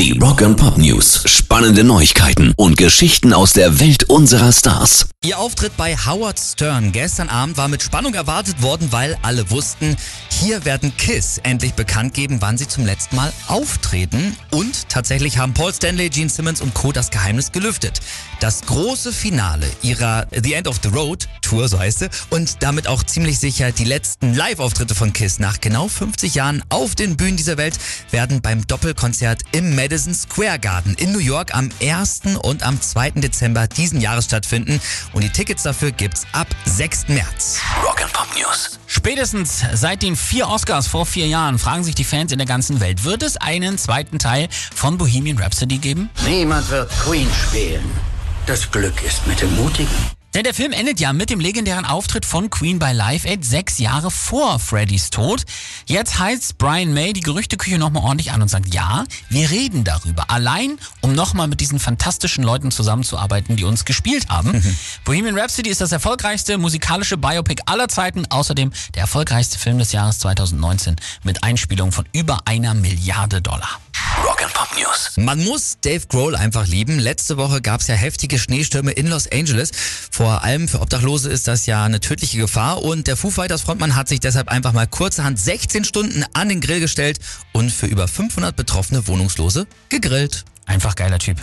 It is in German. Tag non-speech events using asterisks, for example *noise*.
Die Rock and Pop News. Spannende Neuigkeiten und Geschichten aus der Welt unserer Stars. Ihr Auftritt bei Howard Stern gestern Abend war mit Spannung erwartet worden, weil alle wussten, hier werden Kiss endlich bekannt geben, wann sie zum letzten Mal auftreten. Und tatsächlich haben Paul Stanley, Gene Simmons und Co. das Geheimnis gelüftet. Das große Finale ihrer The End of the Road Tour, so heißt sie, und damit auch ziemlich sicher die letzten Live-Auftritte von Kiss nach genau 50 Jahren auf den Bühnen dieser Welt werden beim Doppelkonzert im Madison Square Garden in New York am 1. und am 2. Dezember diesen Jahres stattfinden. Und die Tickets dafür gibt's ab 6. März. Rock and Pop News. Spätestens seit den vier Oscars vor vier Jahren fragen sich die Fans in der ganzen Welt, wird es einen zweiten Teil von Bohemian Rhapsody geben? Niemand wird Queen spielen. Das Glück ist mit dem Mutigen. Denn der Film endet ja mit dem legendären Auftritt von Queen bei Live Aid sechs Jahre vor Freddys Tod. Jetzt heizt Brian May die Gerüchteküche nochmal ordentlich an und sagt, ja, wir reden darüber. Allein, um nochmal mit diesen fantastischen Leuten zusammenzuarbeiten, die uns gespielt haben. *laughs* Bohemian Rhapsody ist das erfolgreichste musikalische Biopic aller Zeiten. Außerdem der erfolgreichste Film des Jahres 2019 mit Einspielung von über einer Milliarde Dollar. Pop News. Man muss Dave Grohl einfach lieben. Letzte Woche gab es ja heftige Schneestürme in Los Angeles. Vor allem für Obdachlose ist das ja eine tödliche Gefahr und der Foo Fighters Frontmann hat sich deshalb einfach mal kurzerhand 16 Stunden an den Grill gestellt und für über 500 betroffene Wohnungslose gegrillt. Einfach geiler Typ.